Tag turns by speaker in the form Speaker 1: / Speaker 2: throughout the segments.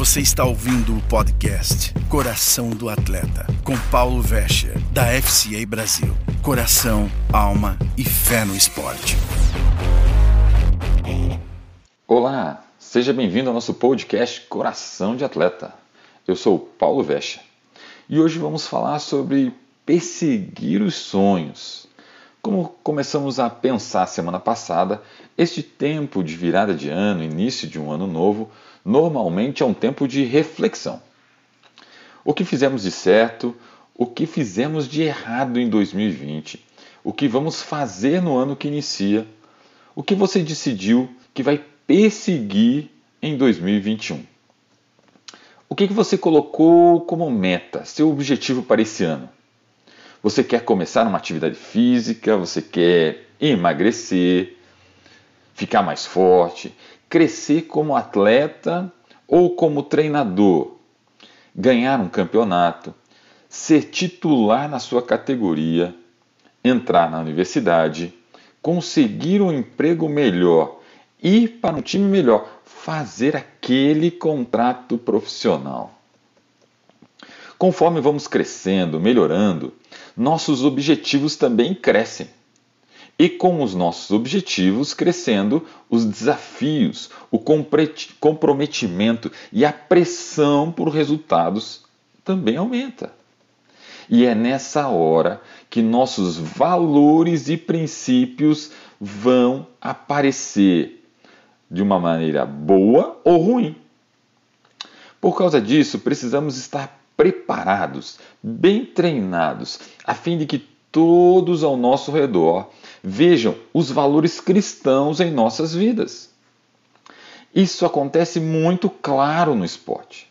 Speaker 1: Você está ouvindo o podcast Coração do Atleta, com Paulo Vescher, da FCA Brasil. Coração, alma e fé no esporte.
Speaker 2: Olá, seja bem-vindo ao nosso podcast Coração de Atleta. Eu sou Paulo Vescher e hoje vamos falar sobre perseguir os sonhos. Como começamos a pensar semana passada, este tempo de virada de ano, início de um ano novo, normalmente é um tempo de reflexão. O que fizemos de certo, o que fizemos de errado em 2020, o que vamos fazer no ano que inicia, o que você decidiu que vai perseguir em 2021. O que, que você colocou como meta, seu objetivo para esse ano? Você quer começar uma atividade física, você quer emagrecer, ficar mais forte, crescer como atleta ou como treinador, ganhar um campeonato, ser titular na sua categoria, entrar na universidade, conseguir um emprego melhor, ir para um time melhor, fazer aquele contrato profissional. Conforme vamos crescendo, melhorando, nossos objetivos também crescem. E com os nossos objetivos crescendo, os desafios, o comprometimento e a pressão por resultados também aumenta. E é nessa hora que nossos valores e princípios vão aparecer de uma maneira boa ou ruim. Por causa disso, precisamos estar preparados, bem treinados, a fim de que todos ao nosso redor vejam os valores cristãos em nossas vidas. Isso acontece muito claro no esporte.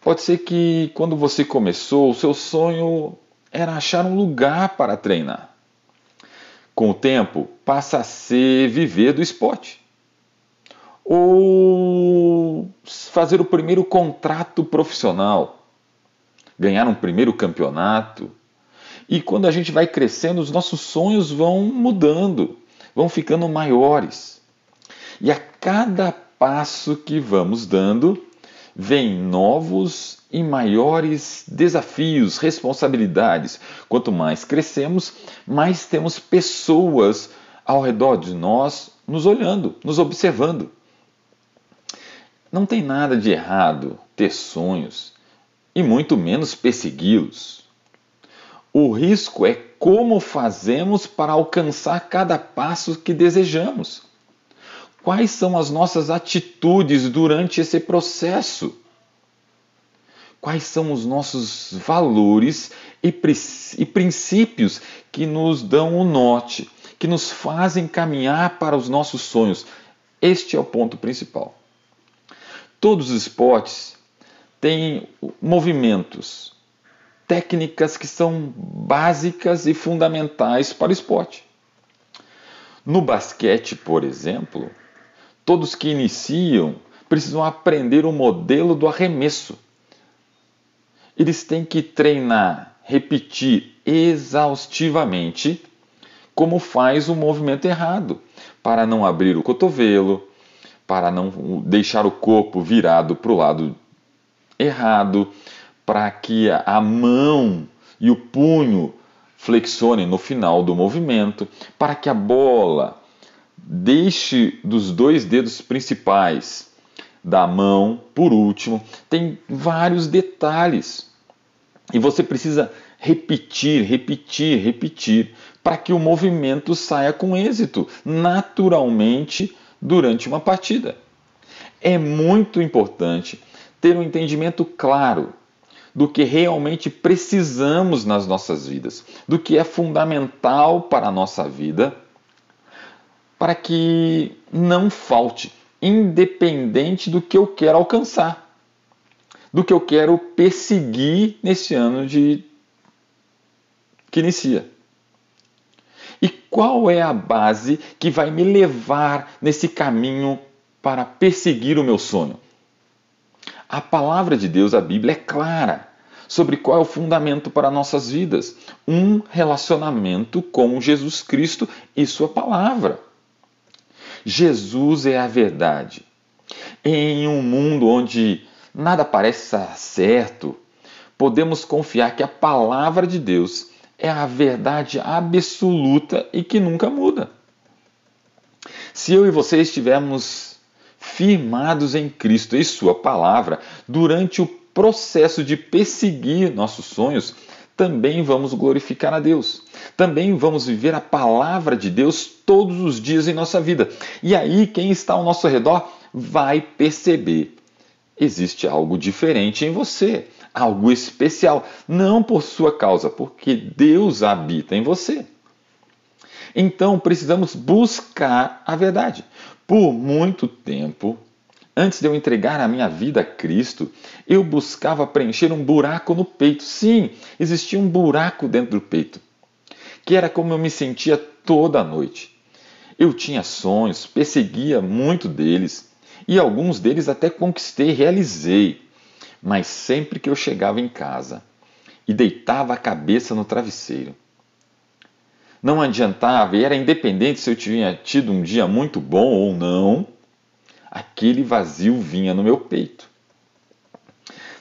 Speaker 2: Pode ser que quando você começou, o seu sonho era achar um lugar para treinar. Com o tempo, passa a ser viver do esporte ou fazer o primeiro contrato profissional, ganhar um primeiro campeonato. E quando a gente vai crescendo, os nossos sonhos vão mudando, vão ficando maiores. E a cada passo que vamos dando, vem novos e maiores desafios, responsabilidades. Quanto mais crescemos, mais temos pessoas ao redor de nós nos olhando, nos observando. Não tem nada de errado ter sonhos e muito menos persegui-los. O risco é como fazemos para alcançar cada passo que desejamos. Quais são as nossas atitudes durante esse processo? Quais são os nossos valores e, princípios que nos dão o norte, que nos fazem caminhar para os nossos sonhos? Este é o ponto principal. Todos os esportes têm movimentos, técnicas que são básicas e fundamentais para o esporte. No basquete, por exemplo, todos que iniciam precisam aprender o modelo do arremesso. Eles têm que treinar, repetir exaustivamente como faz o movimento errado, para não abrir o cotovelo, para não deixar o corpo virado para o lado errado, para que a mão e o punho flexionem no final do movimento, para que a bola deixe dos dois dedos principais da mão por último. Tem vários detalhes e você precisa repetir, repetir, repetir para que o movimento saia com êxito, naturalmente durante uma partida. É muito importante ter um entendimento claro do que realmente precisamos nas nossas vidas, do que é fundamental para a nossa vida, para que não falte, independente do que eu quero alcançar, do que eu quero perseguir nesse ano de que inicia. E qual é a base que vai me levar nesse caminho para perseguir o meu sonho? A palavra de Deus, a Bíblia, é clara sobre qual é o fundamento para nossas vidas: um relacionamento com Jesus Cristo e Sua palavra. Jesus é a verdade. Em um mundo onde nada parece estar certo, podemos confiar que a palavra de Deus é a verdade absoluta e que nunca muda. Se eu e você estivermos firmados em Cristo e Sua palavra durante o processo de perseguir nossos sonhos, também vamos glorificar a Deus. Também vamos viver a palavra de Deus todos os dias em nossa vida. E aí, quem está ao nosso redor vai perceber: existe algo diferente em você, algo especial, não por sua causa, porque Deus habita em você. Então precisamos buscar a verdade. Por muito tempo, antes de eu entregar a minha vida a Cristo, eu buscava preencher um buraco no peito. Sim, existia um buraco dentro do peito, que era como eu me sentia toda noite. Eu tinha sonhos, perseguia muito deles, e alguns deles até conquistei, realizei. Mas sempre que eu chegava em casa e deitava a cabeça no travesseiro, não adiantava, e era independente se eu tinha tido um dia muito bom ou não, aquele vazio vinha no meu peito.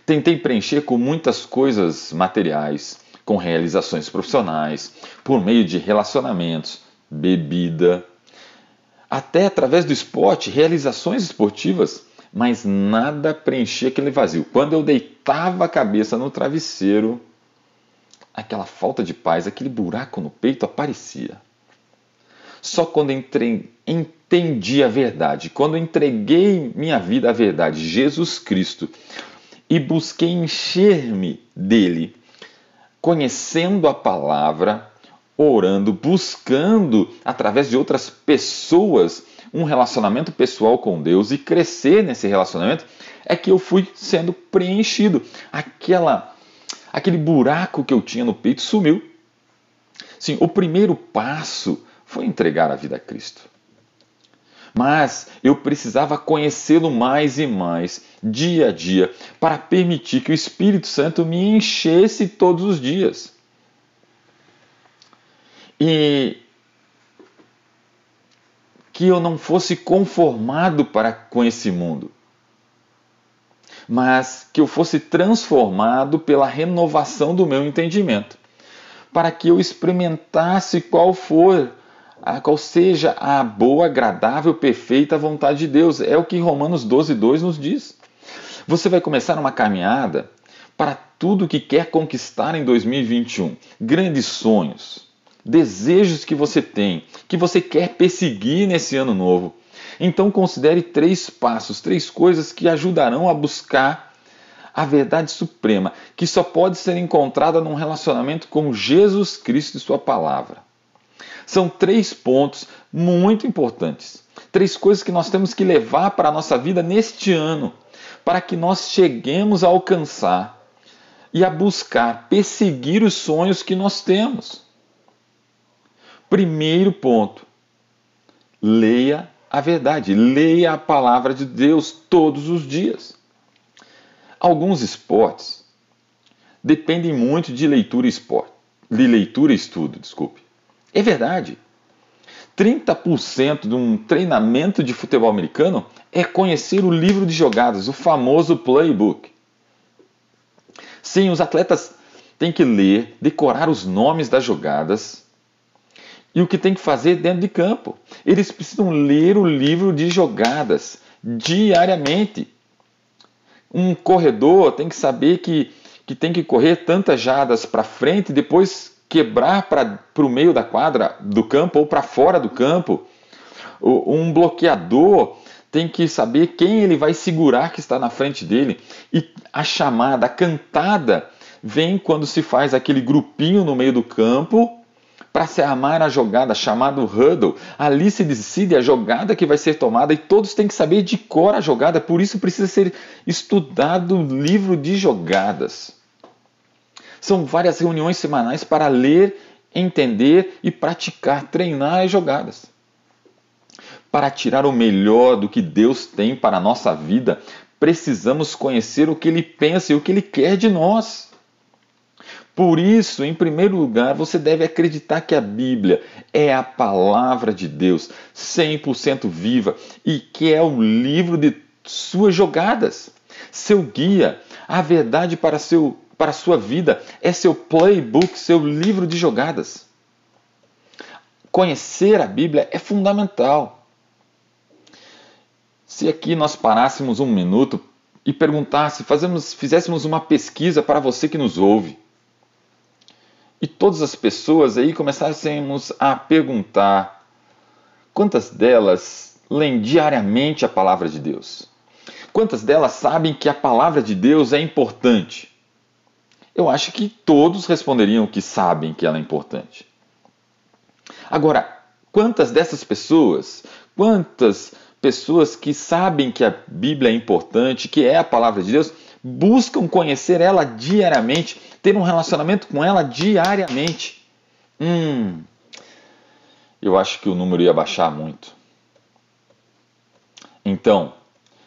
Speaker 2: Tentei preencher com muitas coisas materiais, com realizações profissionais, por meio de relacionamentos, bebida, até através do esporte, realizações esportivas, mas nada preenchia aquele vazio. Quando eu deitava a cabeça no travesseiro, aquela falta de paz, aquele buraco no peito aparecia. Só quando entrei, entendi a verdade, quando entreguei minha vida à verdade, Jesus Cristo, e busquei encher-me dele, conhecendo a palavra, orando, buscando através de outras pessoas um relacionamento pessoal com Deus e crescer nesse relacionamento, é que eu fui sendo preenchido. Aquela aquele buraco que eu tinha no peito sumiu. Sim, o primeiro passo foi entregar a vida a Cristo. Mas eu precisava conhecê-lo mais e mais, dia a dia, para permitir que o Espírito Santo me enchesse todos os dias. E que eu não fosse conformado para com esse mundo mas que eu fosse transformado pela renovação do meu entendimento, para que eu experimentasse qual for, qual seja a boa, agradável, perfeita vontade de Deus. É o que Romanos 12, 2 nos diz. Você vai começar uma caminhada para tudo que quer conquistar em 2021. Grandes sonhos, desejos que você tem, que você quer perseguir nesse ano novo. Então considere três passos, três coisas que ajudarão a buscar a verdade suprema, que só pode ser encontrada num relacionamento com Jesus Cristo e Sua palavra. São três pontos muito importantes, três coisas que nós temos que levar para a nossa vida neste ano, para que nós cheguemos a alcançar e a buscar, perseguir os sonhos que nós temos. Primeiro ponto: leia a verdade. Leia a palavra de Deus todos os dias. Alguns esportes dependem muito de leitura e esporte, de leitura e estudo, desculpe. É verdade. 30% de um treinamento de futebol americano é conhecer o livro de jogadas, o famoso playbook. Sim, os atletas têm que ler, decorar os nomes das jogadas, e o que tem que fazer dentro de campo. Eles precisam ler o livro de jogadas diariamente. Um corredor tem que saber que, que tem que correr tantas jadas para frente e depois quebrar para o meio da quadra do campo ou para fora do campo. Um bloqueador tem que saber quem ele vai segurar que está na frente dele. E a chamada, a cantada, vem quando se faz aquele grupinho no meio do campo para se armar a jogada, chamado huddle. Ali se decide a jogada que vai ser tomada e todos têm que saber de cor a jogada, por isso precisa ser estudado o livro de jogadas. São várias reuniões semanais para ler, entender e praticar, treinar as jogadas. Para tirar o melhor do que Deus tem para a nossa vida, precisamos conhecer o que Ele pensa e o que Ele quer de nós. Por isso, em primeiro lugar, você deve acreditar que a Bíblia é a palavra de Deus, 100% viva, e que é o livro de suas jogadas, seu guia, a verdade para, seu, para a sua vida é seu playbook, seu livro de jogadas. Conhecer a Bíblia é fundamental. Se aqui nós parássemos um minuto e perguntasse, fizéssemos uma pesquisa para você que nos ouve, e todas as pessoas aí começássemos a perguntar quantas delas leem diariamente a palavra de Deus? Quantas delas sabem que a palavra de Deus é importante? Eu acho que todos responderiam que sabem que ela é importante. Agora, quantas dessas pessoas, quantas pessoas que sabem que a Bíblia é importante, que é a palavra de Deus, buscam conhecer ela diariamente, ter um relacionamento com ela diariamente? Hum, eu acho que o número ia baixar muito. Então,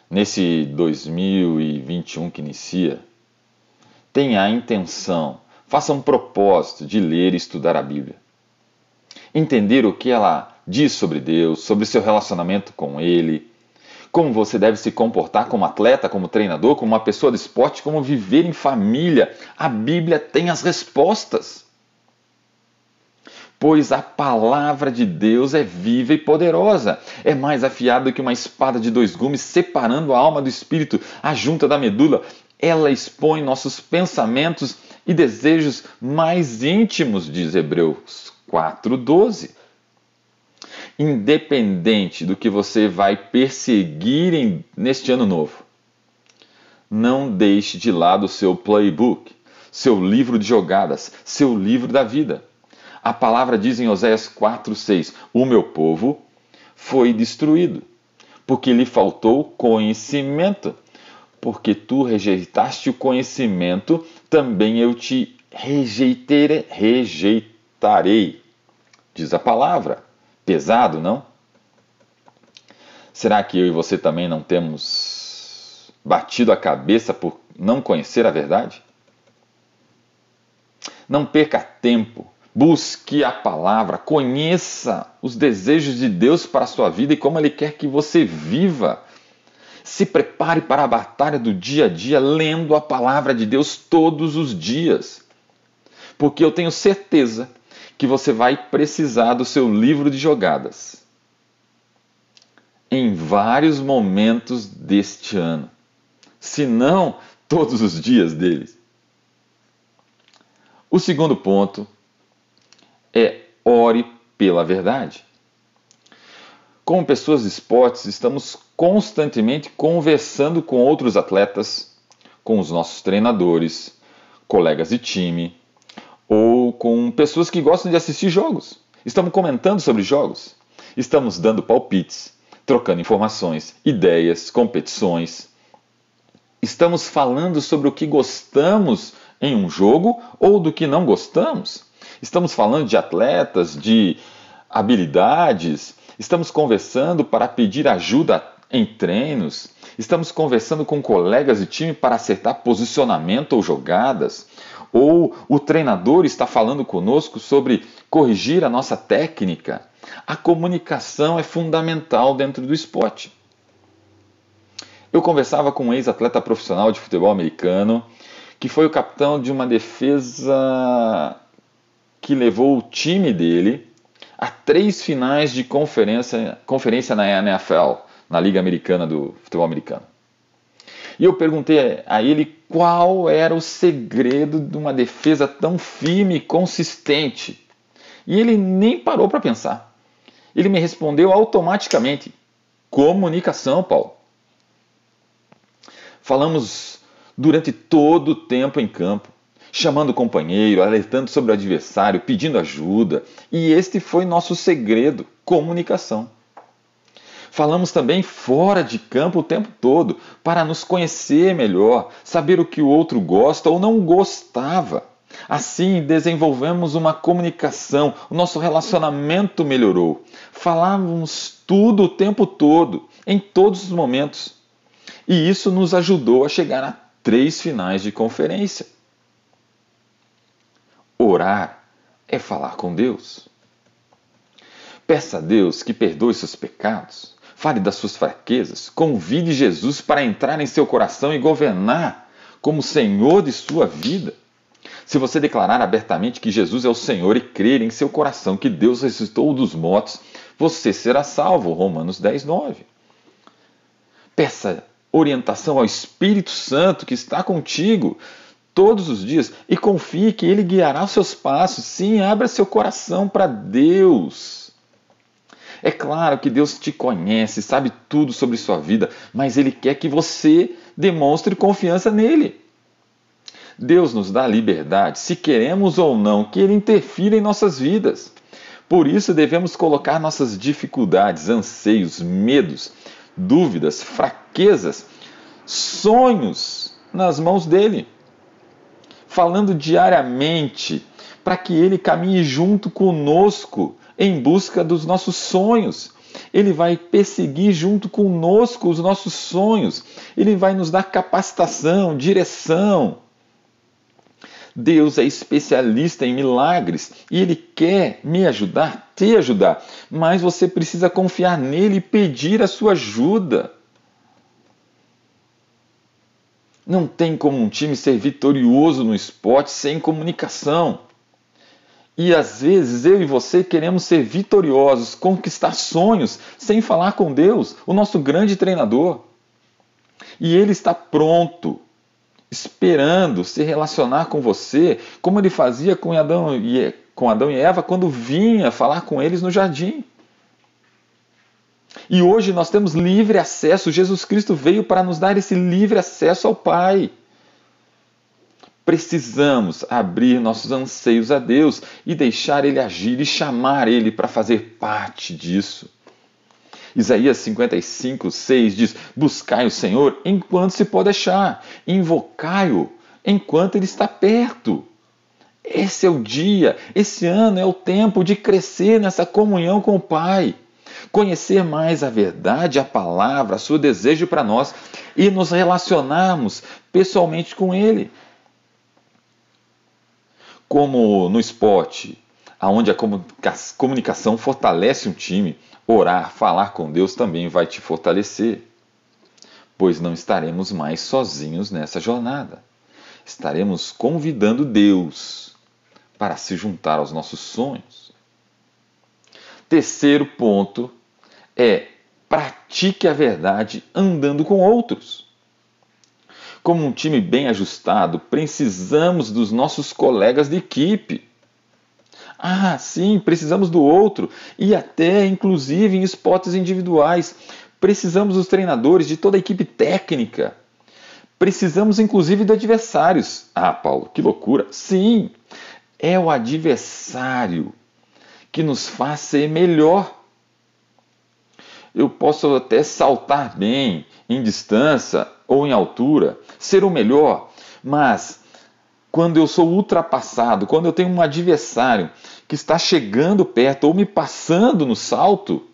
Speaker 2: nesse 2021 que inicia, tenha a intenção, faça um propósito de ler e estudar a Bíblia. Entender o que ela diz sobre Deus, sobre seu relacionamento com Ele, como você deve se comportar como atleta, como treinador, como uma pessoa de esporte, como viver em família. A Bíblia tem as respostas pois a palavra de Deus é viva e poderosa, é mais afiada que uma espada de dois gumes, separando a alma do espírito, a junta da medula. Ela expõe nossos pensamentos e desejos mais íntimos, diz Hebreus 4:12. Independente do que você vai perseguir em, neste ano novo, não deixe de lado o seu playbook, seu livro de jogadas, seu livro da vida. A palavra diz em Oséias 4:6: O meu povo foi destruído, porque lhe faltou conhecimento. Porque tu rejeitaste o conhecimento, também eu te rejeitarei, rejeitarei. Diz a palavra. Pesado, não? Será que eu e você também não temos batido a cabeça por não conhecer a verdade? Não perca tempo Busque a palavra, conheça os desejos de Deus para a sua vida e como Ele quer que você viva. Se prepare para a batalha do dia a dia lendo a palavra de Deus todos os dias. Porque eu tenho certeza que você vai precisar do seu livro de jogadas em vários momentos deste ano, se não todos os dias deles. O segundo ponto é ore pela verdade. Como pessoas de esportes, estamos constantemente conversando com outros atletas, com os nossos treinadores, colegas de time, ou com pessoas que gostam de assistir jogos. Estamos comentando sobre jogos, estamos dando palpites, trocando informações, ideias, competições. Estamos falando sobre o que gostamos em um jogo ou do que não gostamos. Estamos falando de atletas, de habilidades, estamos conversando para pedir ajuda em treinos, estamos conversando com colegas de time para acertar posicionamento ou jogadas, ou o treinador está falando conosco sobre corrigir a nossa técnica. A comunicação é fundamental dentro do esporte. Eu conversava com um ex-atleta profissional de futebol americano que foi o capitão de uma defesa que levou o time dele a três finais de conferência, conferência na NFL, na Liga Americana do Futebol Americano. E eu perguntei a ele qual era o segredo de uma defesa tão firme e consistente. E ele nem parou para pensar. Ele me respondeu automaticamente: comunicação, Paulo. Falamos durante todo o tempo em campo chamando o companheiro, alertando sobre o adversário, pedindo ajuda. E este foi nosso segredo: comunicação. Falamos também fora de campo o tempo todo, para nos conhecer melhor, saber o que o outro gosta ou não gostava. Assim, desenvolvemos uma comunicação, o nosso relacionamento melhorou. Falávamos tudo o tempo todo, em todos os momentos. E isso nos ajudou a chegar a três finais de conferência. Orar é falar com Deus. Peça a Deus que perdoe seus pecados. Fale das suas fraquezas. Convide Jesus para entrar em seu coração e governar como Senhor de sua vida. Se você declarar abertamente que Jesus é o Senhor e crer em seu coração que Deus ressuscitou dos mortos, você será salvo. Romanos 10, 9. Peça orientação ao Espírito Santo que está contigo todos os dias e confie que Ele guiará os seus passos. Sim, abra seu coração para Deus. É claro que Deus te conhece, sabe tudo sobre sua vida, mas Ele quer que você demonstre confiança nele. Deus nos dá liberdade, se queremos ou não, que Ele interfira em nossas vidas. Por isso devemos colocar nossas dificuldades, anseios, medos, dúvidas, fraquezas, sonhos nas mãos dele falando diariamente, para que Ele caminhe junto conosco em busca dos nossos sonhos. Ele vai perseguir junto conosco os nossos sonhos. Ele vai nos dar capacitação, direção. Deus é especialista em milagres e Ele quer me ajudar, te ajudar, mas você precisa confiar nele e pedir a sua ajuda. Não tem como um time ser vitorioso no esporte sem comunicação. E às vezes eu e você queremos ser vitoriosos, conquistar sonhos, sem falar com Deus, o nosso grande treinador. E ele está pronto, esperando se relacionar com você, como ele fazia com Adão e, com Adão e Eva quando vinha falar com eles no jardim. E hoje nós temos livre acesso. Jesus Cristo veio para nos dar esse livre acesso ao Pai. Precisamos abrir nossos anseios a Deus e deixar Ele agir e chamar Ele para fazer parte disso. Isaías 55, 6 diz: Buscai o Senhor enquanto se pode achar, invocai-o enquanto Ele está perto. Esse é o dia, esse ano é o tempo de crescer nessa comunhão com o Pai conhecer mais a verdade, a palavra, o seu desejo para nós e nos relacionarmos pessoalmente com Ele. Como no esporte, onde a comunicação fortalece um time, orar, falar com Deus também vai te fortalecer, pois não estaremos mais sozinhos nessa jornada. Estaremos convidando Deus para se juntar aos nossos sonhos. Terceiro ponto é pratique a verdade andando com outros. Como um time bem ajustado, precisamos dos nossos colegas de equipe. Ah, sim, precisamos do outro e até inclusive em esportes individuais. Precisamos dos treinadores, de toda a equipe técnica. Precisamos inclusive de adversários. Ah, Paulo, que loucura! Sim, é o adversário que nos faz ser melhor eu posso até saltar bem em distância ou em altura, ser o melhor, mas quando eu sou ultrapassado, quando eu tenho um adversário que está chegando perto ou me passando no salto,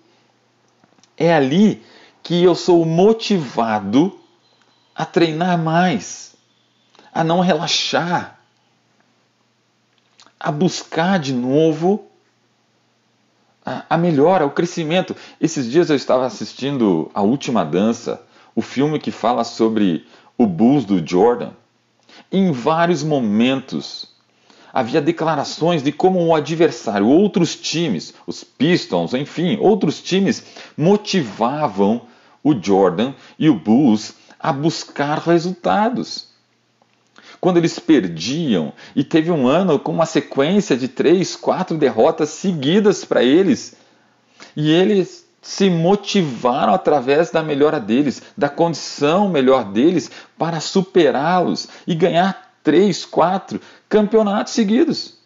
Speaker 2: é ali que eu sou motivado a treinar mais, a não relaxar, a buscar de novo a, melhora, o crescimento. Esses dias eu estava assistindo A Última Dança, o filme que fala sobre o Bulls do Jordan. Em vários momentos havia declarações de como o adversário, outros times, os Pistons, enfim, outros times motivavam o Jordan e o Bulls a buscar resultados quando eles perdiam, e teve um ano com uma sequência de três, quatro derrotas seguidas para eles, e eles se motivaram através da melhora deles, da condição melhor deles, para superá-los e ganhar três, quatro campeonatos seguidos.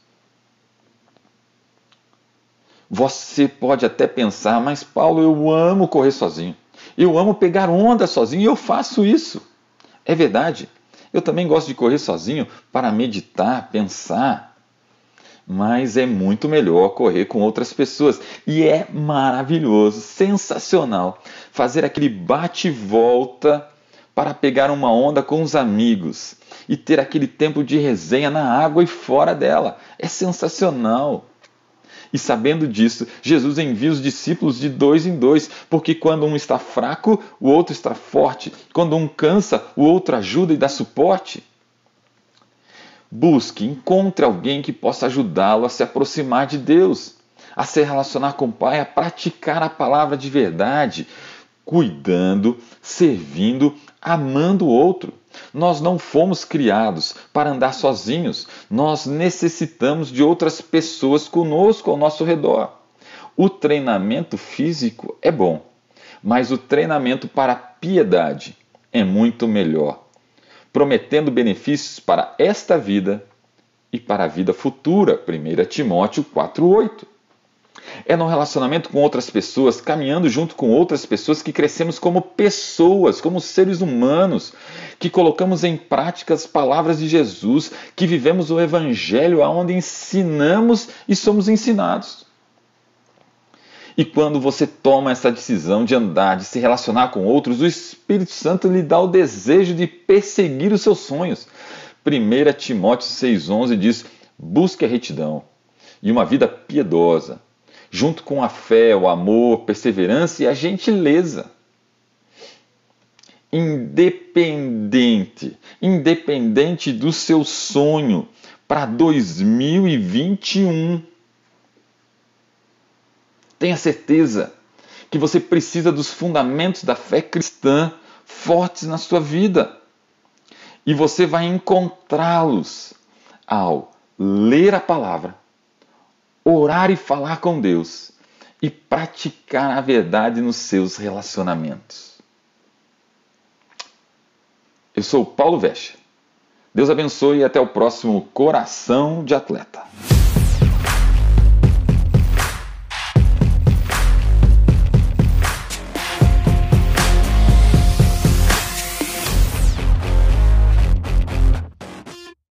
Speaker 2: Você pode até pensar, mas Paulo, eu amo correr sozinho. Eu amo pegar onda sozinho e eu faço isso. É verdade. Eu também gosto de correr sozinho para meditar, pensar. Mas é muito melhor correr com outras pessoas. E é maravilhoso, sensacional fazer aquele bate-volta para pegar uma onda com os amigos e ter aquele tempo de resenha na água e fora dela. É sensacional. E sabendo disso, Jesus envia os discípulos de dois em dois, porque quando um está fraco, o outro está forte. Quando um cansa, o outro ajuda e dá suporte. Busque, encontre alguém que possa ajudá-lo a se aproximar de Deus, a se relacionar com o Pai, a praticar a palavra de verdade, cuidando, servindo, amando o outro. Nós não fomos criados para andar sozinhos, nós necessitamos de outras pessoas conosco ao nosso redor. O treinamento físico é bom, mas o treinamento para piedade é muito melhor, prometendo benefícios para esta vida e para a vida futura. 1 Timóteo 4,8 é no relacionamento com outras pessoas, caminhando junto com outras pessoas que crescemos como pessoas, como seres humanos, que colocamos em prática as palavras de Jesus, que vivemos o evangelho aonde ensinamos e somos ensinados. E quando você toma essa decisão de andar, de se relacionar com outros, o Espírito Santo lhe dá o desejo de perseguir os seus sonhos. 1 Timóteo 6,11 diz: busque a retidão e uma vida piedosa, junto com a fé, o amor, perseverança e a gentileza. Independente, independente do seu sonho para 2021. Tenha certeza que você precisa dos fundamentos da fé cristã fortes na sua vida. E você vai encontrá-los ao ler a palavra orar e falar com Deus e praticar a verdade nos seus relacionamentos. Eu sou Paulo Vesche. Deus abençoe e até o próximo Coração de Atleta.